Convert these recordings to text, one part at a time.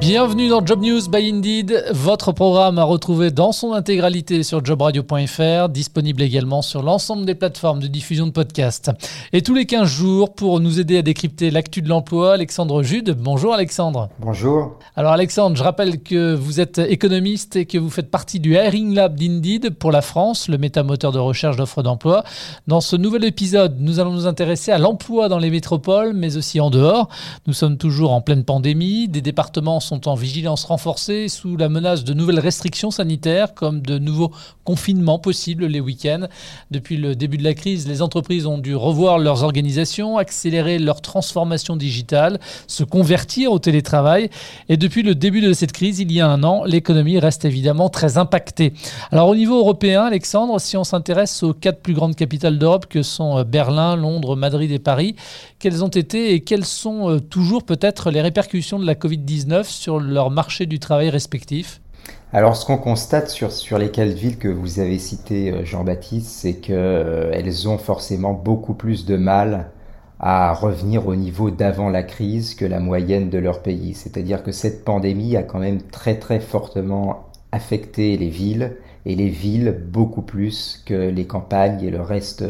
Bienvenue dans Job News by Indeed, votre programme à retrouver dans son intégralité sur jobradio.fr, disponible également sur l'ensemble des plateformes de diffusion de podcasts. Et tous les 15 jours, pour nous aider à décrypter l'actu de l'emploi, Alexandre Jude. Bonjour Alexandre. Bonjour. Alors Alexandre, je rappelle que vous êtes économiste et que vous faites partie du Hiring Lab d'Indeed pour la France, le métamoteur de recherche d'offres d'emploi. Dans ce nouvel épisode, nous allons nous intéresser à l'emploi dans les métropoles, mais aussi en dehors. Nous sommes toujours en pleine pandémie, des départements sont en vigilance renforcée sous la menace de nouvelles restrictions sanitaires comme de nouveaux confinements possibles les week-ends. Depuis le début de la crise, les entreprises ont dû revoir leurs organisations, accélérer leur transformation digitale, se convertir au télétravail. Et depuis le début de cette crise, il y a un an, l'économie reste évidemment très impactée. Alors au niveau européen, Alexandre, si on s'intéresse aux quatre plus grandes capitales d'Europe que sont Berlin, Londres, Madrid et Paris, quelles ont été et quelles sont euh, toujours peut-être les répercussions de la Covid-19 sur leur marché du travail respectif alors, ce qu'on constate sur, sur les quatre villes que vous avez citées, euh, Jean-Baptiste, c'est qu'elles euh, ont forcément beaucoup plus de mal à revenir au niveau d'avant la crise que la moyenne de leur pays. C'est-à-dire que cette pandémie a quand même très très fortement affecté les villes et les villes beaucoup plus que les campagnes et le reste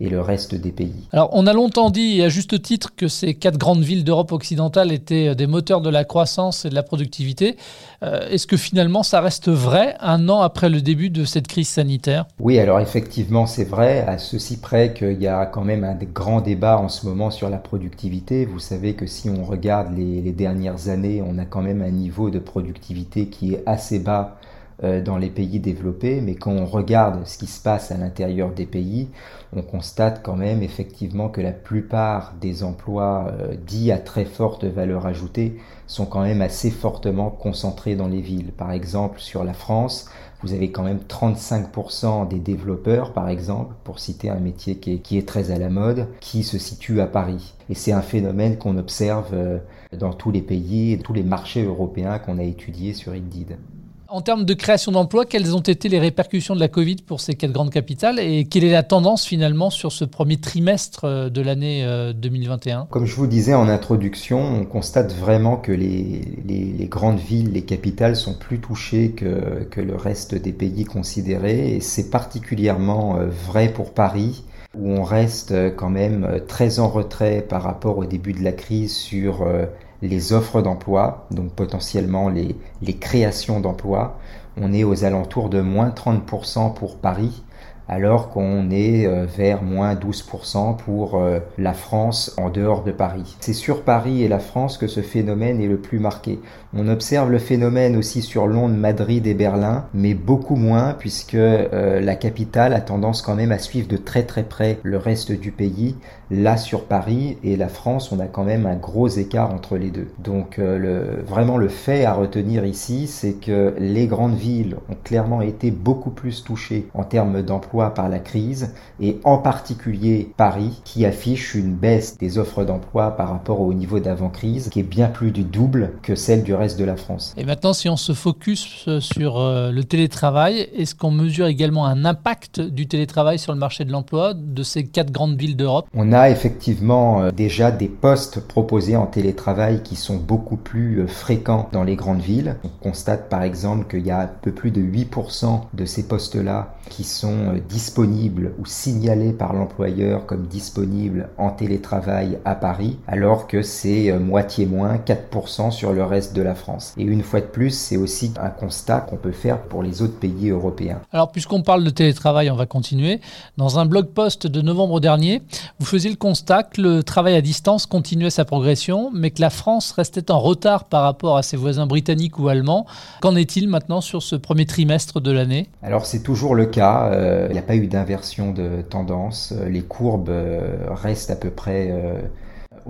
et le reste des pays. Alors, on a longtemps dit, et à juste titre, que ces quatre grandes villes d'Europe occidentale étaient des moteurs de la croissance et de la productivité. Euh, est-ce que finalement, ça reste vrai un an après le début de cette crise sanitaire? Oui, alors effectivement, c'est vrai, à ceci près qu'il y a quand même un grand débat en ce moment sur la productivité. Vous savez que si on regarde les, les dernières années, on a quand même un niveau de productivité qui est assez bas euh, dans les pays développés, mais quand on regarde ce qui se passe à l'intérieur des pays, on constate quand même effectivement que la plupart des emplois euh, dits à très forte valeur ajoutée sont quand même assez fortement concentrés dans les villes. Par exemple, sur la France, vous avez quand même 35% des développeurs, par exemple, pour citer un métier qui est, qui est très à la mode, qui se situe à Paris. Et c'est un phénomène qu'on observe euh, dans tous les pays tous les marchés européens qu'on a étudiés sur Indeed. En termes de création d'emplois, quelles ont été les répercussions de la Covid pour ces quatre grandes capitales et quelle est la tendance finalement sur ce premier trimestre euh, de l'année 2021 euh, Comme je vous disais en introduction, on constate vraiment que les, grandes villes, les capitales sont plus touchées que, que le reste des pays considérés et c'est particulièrement euh, vrai pour Paris où on reste quand même très en retrait par rapport au début de la crise sur les offres d'emploi, donc potentiellement les, créations d'emplois. On est aux alentours de moins 30% pour Paris alors qu'on est euh, vers moins 12% pour euh, la France en dehors de Paris. C'est sur Paris et la France que ce phénomène est le plus marqué. On observe le phénomène aussi sur Londres, Madrid et Berlin, mais beaucoup moins puisque euh, la capitale a tendance quand même à suivre de très très près le reste du pays. Là sur Paris et la France, on a quand même un gros écart entre les deux. Donc vraiment le fait à retenir ici, c'est que les grandes villes ont clairement été beaucoup plus touchées en termes d'emploi par la crise et en particulier Paris qui affiche une baisse des offres d'emploi par rapport au niveau d'avant-crise qui est bien plus du double que celle du reste de la France. Et maintenant si on se focus euh, sur euh, le télétravail, est-ce qu'on mesure également un impact du télétravail sur le marché de l'emploi de ces quatre grandes villes d'Europe? On a effectivement euh, déjà des postes proposés en télétravail qui sont beaucoup plus fréquents dans les grandes villes. On constate par exemple qu'il y a un peu plus de 8% de ces postes-là qui sont disponibles ou signalés par l'employeur comme disponibles en télétravail à Paris, alors que c'est euh, moitié moins, 4% sur le reste de la France. Et une fois de plus, c'est aussi un constat qu'on peut faire pour les autres pays européens. Alors, puisqu'on parle de télétravail, on va continuer. Dans un blog post de novembre dernier, vous faisiez le constat que le travail à distance continuait sa progression, mais que la France restait en retard par rapport à ses voisins britanniques ou allemands. Qu'en est-il maintenant sur ce premier trimestre de l'année? Alors, c'est toujours le cas. Euh, n'y a pas eu d'inversion de tendance. Euh, les courbes euh, restent à peu près euh,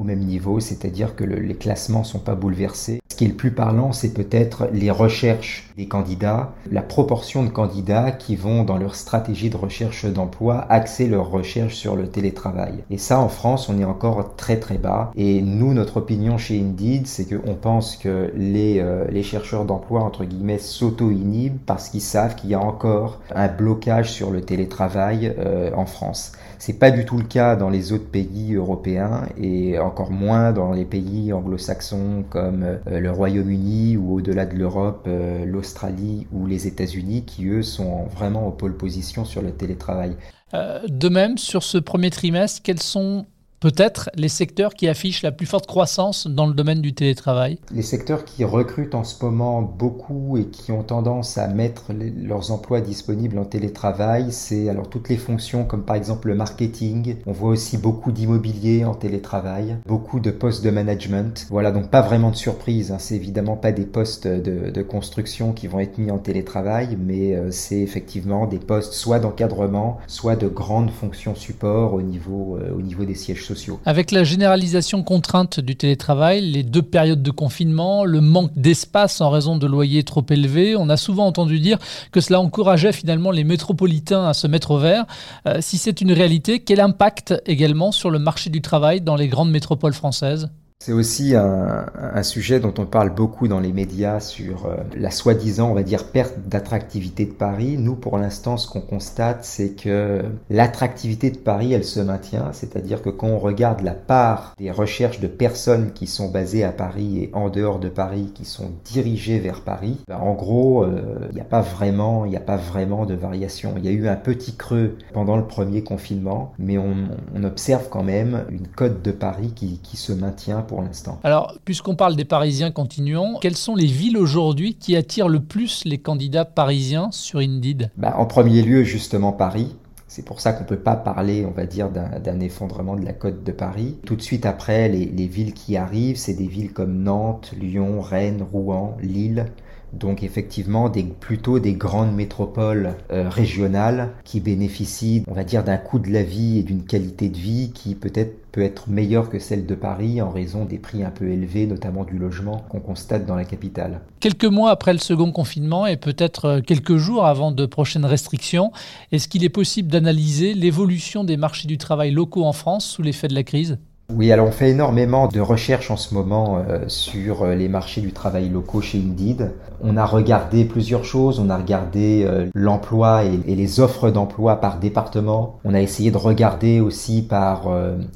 au même niveau, c'est-à-dire que les classements sont pas bouleversés. Ce qui est le plus parlant, c'est peut-être les recherches des candidats, la proportion de candidats qui vont dans leur stratégie de recherche d'emploi axer leur recherche sur le télétravail. Et ça, en France, on est encore très très bas. Et nous, notre opinion chez Indeed, c'est qu'on pense que les, euh, les chercheurs d'emploi, entre guillemets, s'auto-inhibent parce qu'ils savent qu'il y a encore un blocage sur le télétravail euh, en France. C'est pas du tout le cas dans les autres pays européens et encore moins dans les pays anglo-saxons comme euh, le Royaume-Uni ou au-delà de l'Europe, euh, l'Australie ou les États-Unis qui eux sont vraiment en pole position sur le télétravail. Euh, de même, sur ce premier trimestre, quels sont peut-être les secteurs qui affichent la plus forte croissance dans le domaine du télétravail Les secteurs qui recrutent en ce moment beaucoup et qui ont tendance à mettre leurs emplois disponibles en télétravail, c'est alors toutes les fonctions comme par exemple le marketing. On voit aussi beaucoup d'immobilier en télétravail, beaucoup de postes de management. Voilà, donc pas vraiment de surprise. Hein. C'est évidemment pas des postes de, construction qui vont être mis en télétravail, mais euh, c'est effectivement des postes soit d'encadrement, soit de grandes fonctions support au niveau, euh, au niveau des sièges avec la généralisation contrainte du télétravail, les deux périodes de confinement, le manque d'espace en raison de loyers trop élevés, on a souvent entendu dire que cela encourageait finalement les métropolitains à se mettre au vert. Euh, si c'est une réalité, quel impact également sur le marché du travail dans les grandes métropoles françaises? C'est aussi un, sujet dont on parle beaucoup dans les médias sur euh, la soi-disant, on va dire, perte d'attractivité de Paris. Nous, pour l'instant, ce qu'on constate, c'est que l'attractivité de Paris, elle se maintient. C'est-à-dire que quand on regarde la part des recherches de personnes qui sont basées à Paris et en dehors de Paris, qui sont dirigées vers Paris, ben, en gros, euh, il n'y a pas vraiment, il n'y a pas vraiment de variation. Il y a eu un petit creux pendant le premier confinement, mais on, observe quand même une cote de Paris qui se maintient l'instant. Alors, puisqu'on parle des Parisiens, continuons. Quelles sont les villes aujourd'hui qui attirent le plus les candidats parisiens sur Indeed? Bah, En premier lieu, justement, Paris. C'est pour ça qu'on ne peut pas parler, on va dire, d'un effondrement de la côte de Paris. Tout de suite après, les, les villes qui arrivent, c'est des villes comme Nantes, Lyon, Rennes, Rouen, Lille. Donc effectivement, plutôt des grandes métropoles euh, régionales qui bénéficient, on va dire, d'un coût de la vie et d'une qualité de vie qui peut-être peut être meilleure que celle de Paris en raison des prix un peu élevés, notamment du logement qu'on constate dans la capitale. Quelques mois après le second confinement et peut-être euh, quelques jours avant de prochaines restrictions, est-ce qu'il est possible d'analyser l'évolution des marchés du travail locaux en France sous l'effet de la crise? Oui, alors on fait énormément de recherches en ce moment euh, sur euh, les marchés du travail locaux chez Indeed. On a regardé plusieurs choses, on a regardé euh, l'emploi et, et, les offres d'emploi par département. On a essayé de regarder aussi par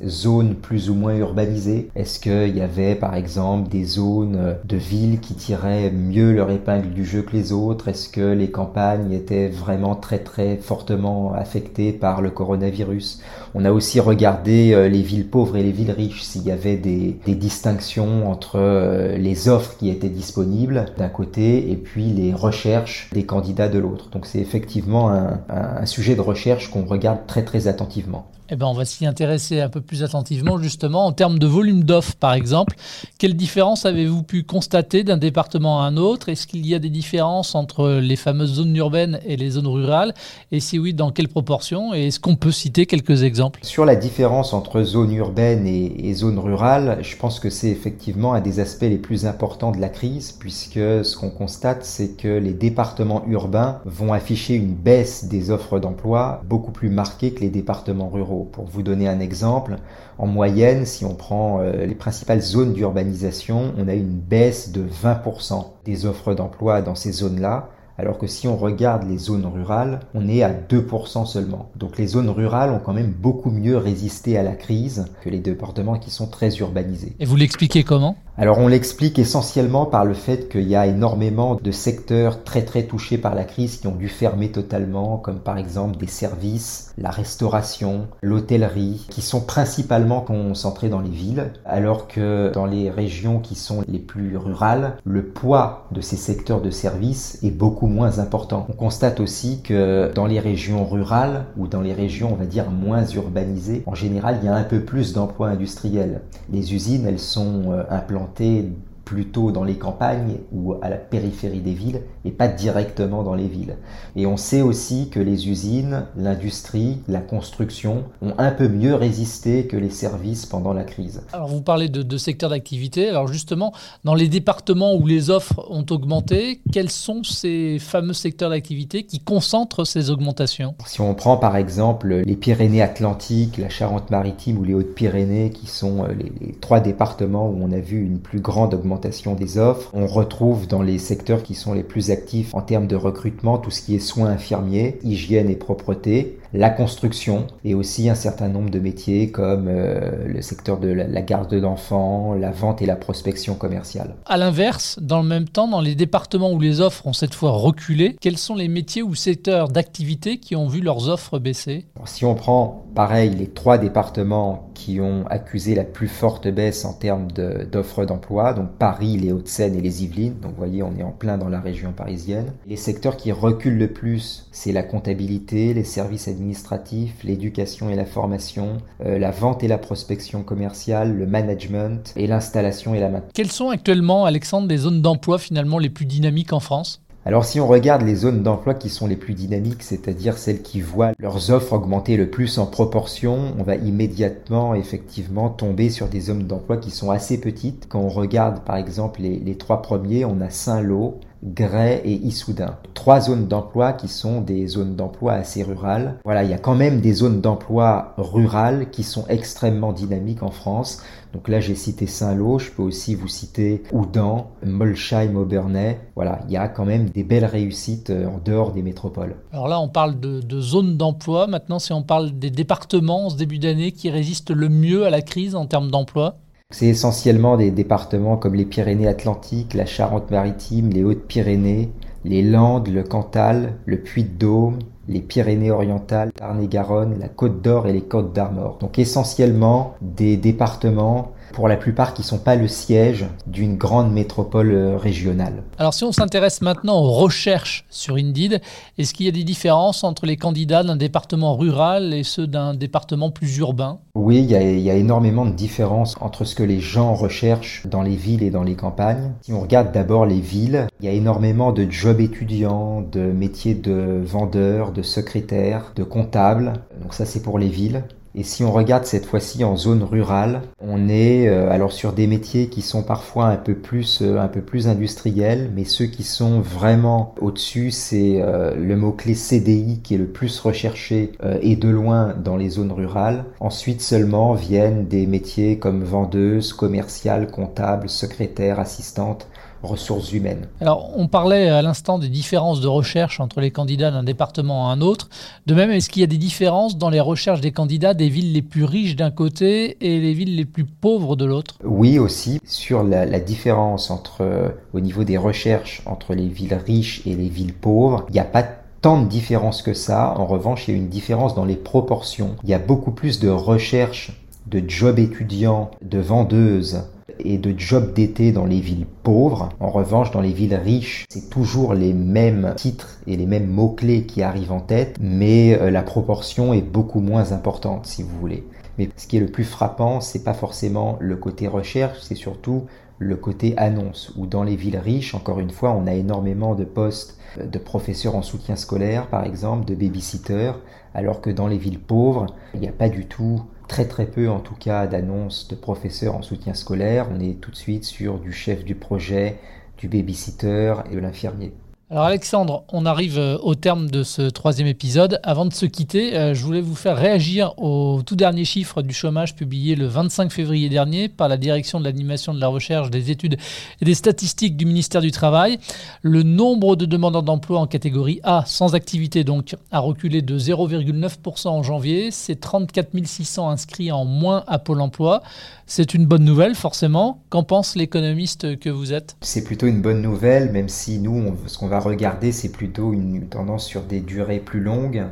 zone plus ou moins urbanisée. Est-ce qu'il y avait par exemple des zones de villes qui tiraient mieux leur épingle du jeu que les autres? Est-ce que les campagnes étaient vraiment très très fortement affectées par le coronavirus? On a aussi regardé les villes pauvres et les villes riche s'il y avait des, distinctions entre euh, les offres qui étaient disponibles d'un côté et puis les recherches des candidats de l'autre. Donc c'est effectivement un sujet de recherche qu'on regarde très très attentivement. Eh ben, on va s'y intéresser un peu plus attentivement, justement, en termes de volume d'offres, par exemple. Quelle différence avez-vous pu constater d'un département à un autre? Est-ce qu'il y a des différences entre les fameuses zones urbaines et les zones rurales? Et si oui, dans quelle proportion? Et est-ce qu'on peut citer quelques exemples? Sur la différence entre zones urbaines et, et zones rurales, je pense que c'est effectivement un des aspects les plus importants de la crise, puisque ce qu'on constate, c'est que les départements urbains vont afficher une baisse des offres d'emploi beaucoup plus marquée que les départements ruraux. Pour vous donner un exemple, en moyenne, si on prend euh, les principales zones d'urbanisation, on a une baisse de 20% des offres d'emploi dans ces zones-là, alors que si on regarde les zones rurales, on est à 2% seulement. Donc les zones rurales ont quand même beaucoup mieux résisté à la crise que les départements qui sont très urbanisés. Et vous l'expliquez comment? Alors on l'explique essentiellement par le fait qu'il y a énormément de secteurs très très touchés par la crise qui ont dû fermer totalement, comme par exemple des services, la restauration, l'hôtellerie, qui sont principalement concentrés dans les villes, alors que dans les régions qui sont les plus rurales, le poids de ces secteurs de services est beaucoup moins important. On constate aussi que dans les régions rurales ou dans les régions on va dire moins urbanisées, en général il y a un peu plus d'emplois industriels. Les usines elles sont euh, implantées plutôt dans les campagnes ou à la périphérie des villes et pas directement dans les villes. Et on sait aussi que les usines, l'industrie, la construction ont un peu mieux résisté que les services pendant la crise. Alors vous parlez de, de secteurs d'activité. Alors justement, dans les départements où les offres ont augmenté, quels sont ces fameux secteurs d'activité qui concentrent ces augmentations? Si on prend par exemple les Pyrénées-Atlantiques, la Charente-Maritime ou les Hautes-Pyrénées, qui sont les, les trois départements où on a vu une plus grande augmentation, des offres. On retrouve dans les secteurs qui sont les plus actifs en termes de recrutement tout ce qui est soins infirmiers, hygiène et propreté, la construction et aussi un certain nombre de métiers comme euh, le secteur de la, garde d'enfants, la vente et la prospection commerciale. À l'inverse, dans le même temps, dans les départements où les offres ont cette fois reculé, quels sont les métiers ou secteurs d'activité qui ont vu leurs offres baisser? Si on prend pareil les trois départements qui ont accusé la plus forte baisse en termes d'offres d'emploi, donc Paris, les Hauts-de-Seine et les Yvelines. Donc vous voyez, on est en plein dans la région parisienne. Les secteurs qui reculent le plus, c'est la comptabilité, les services administratifs, l'éducation et la formation, euh, la vente et la prospection commerciale, le management et l'installation et la maintenance. Quelles sont actuellement, Alexandre, les zones d'emploi finalement les plus dynamiques en France? Alors si on regarde les zones d'emploi qui sont les plus dynamiques, c'est-à-dire celles qui voient leurs offres augmenter le plus en proportion, on va immédiatement effectivement tomber sur des zones d'emploi qui sont assez petites. Quand on regarde par exemple les, trois premiers, on a Saint-Lô, Grès et Issoudun. Trois zones d'emploi qui sont des zones d'emploi assez rurales. Voilà, il y a quand même des zones d'emploi rurales qui sont extrêmement dynamiques en France. Donc là, j'ai cité Saint-Lô, je peux aussi vous citer Oudan, Molsheim, Aubernais. Voilà, il y a quand même des belles réussites euh, en dehors des métropoles. Alors là, on parle de, de zones d'emploi. Maintenant, si on parle des départements en ce début d'année qui résistent le mieux à la crise en termes d'emploi? C'est essentiellement des départements comme les Pyrénées-Atlantiques, la Charente-Maritime, les Hautes-Pyrénées, les Landes, le Cantal, le Puy-de-Dôme, les Pyrénées-Orientales, Tarn-et-Garonne, la Côte d'Or et les Côtes d'Armor. Donc essentiellement des départements pour la plupart qui ne sont pas le siège d'une grande métropole euh, régionale. Alors si on s'intéresse maintenant aux recherches sur Indeed, est-ce qu'il y a des différences entre les candidats d'un département rural et ceux d'un département plus urbain? Oui, il y, a, il y, a, énormément de différences entre ce que les gens recherchent dans les villes et dans les campagnes. Si on regarde d'abord les villes, il y a énormément de jobs étudiants, de métiers de vendeurs, de secrétaires, de comptables. Donc ça c'est pour les villes. Et si on regarde cette fois-ci en zone rurale, on est euh, alors sur des métiers qui sont parfois un peu plus euh, un peu plus industriels, mais ceux qui sont vraiment au-dessus, c'est euh, le mot-clé CDI qui est le plus recherché et de loin dans les zones rurales. Ensuite seulement viennent des métiers comme vendeuse, commerciale, comptable, secrétaire, assistante ressources humaines. Alors, on parlait à l'instant des différences de recherche entre les candidats d'un département à un autre. De même, est-ce qu'il y a des différences dans les recherches des candidats des villes les plus riches d'un côté et les villes les plus pauvres de l'autre? Oui, aussi. Sur la, la différence entre, euh, au niveau des recherches entre les villes riches et les villes pauvres, il n'y a pas tant de différence que ça. En revanche, il y a une différence dans les proportions. Il y a beaucoup plus de recherches de jobs étudiants, de vendeuses et de jobs d'été dans les villes pauvres. En revanche, dans les villes riches, c'est toujours les mêmes titres et les mêmes mots-clés qui arrivent en tête, mais euh, la proportion est beaucoup moins importante, si vous voulez. Mais ce qui est le plus frappant, c'est pas forcément le côté recherche, c'est surtout le côté annonce, où dans les villes riches, encore une fois, on a énormément de postes de professeurs en soutien scolaire, par exemple, de babysitters, alors que dans les villes pauvres, il n'y a pas du tout très très peu en tout cas d'annonces de professeurs en soutien scolaire. On est tout de suite sur du chef du projet, du babysitter et de l'infirmier. Alors Alexandre, on arrive euh, au terme de ce troisième épisode. Avant de se quitter, euh, je voulais vous faire réagir au tout dernier chiffre du chômage publié le 25 février dernier par la direction de l'animation de la recherche, des études et des statistiques du ministère du Travail. Le nombre de demandeurs d'emploi en catégorie A, sans activité donc, a reculé de 0,9% en janvier. C'est 34 600 inscrits en moins à Pôle emploi. C'est une bonne nouvelle, forcément. Qu'en pense l'économiste que vous êtes? C'est plutôt une bonne nouvelle, même si nous, ce qu'on va regarder, c'est plutôt une tendance sur des durées plus longues.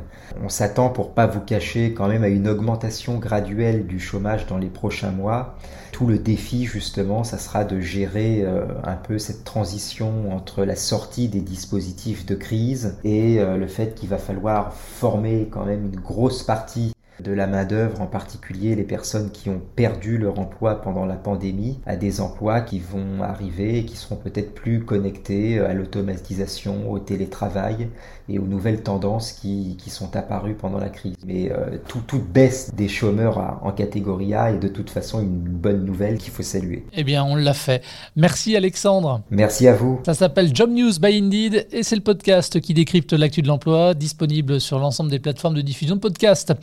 On s'attend, pour pas vous cacher, quand même à une augmentation graduelle du chômage dans les prochains mois. Tout le défi, justement, ça sera de gérer euh, un peu cette transition entre la sortie des dispositifs de crise et euh, le fait qu'il va falloir former quand même une grosse partie de la main-d'œuvre, en particulier les personnes qui ont perdu leur emploi pendant la pandémie, à des emplois qui vont arriver et qui seront peut-être plus connectés à l'automatisation, au télétravail et aux nouvelles tendances qui, qui sont apparues pendant la crise. Mais euh, tout, toute baisse des chômeurs en catégorie A est de toute façon une bonne nouvelle qu'il faut saluer. Eh bien, on l'a fait. Merci Alexandre. Merci à vous. Ça s'appelle Job News by Indeed et c'est le podcast qui décrypte l'actu de l'emploi, disponible sur l'ensemble des plateformes de diffusion de podcasts.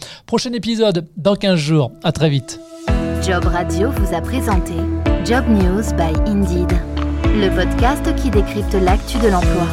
Prochain épisode dans 15 jours. À très vite. Job Radio vous a présenté Job News by Indeed, le podcast qui décrypte l'actu de l'emploi.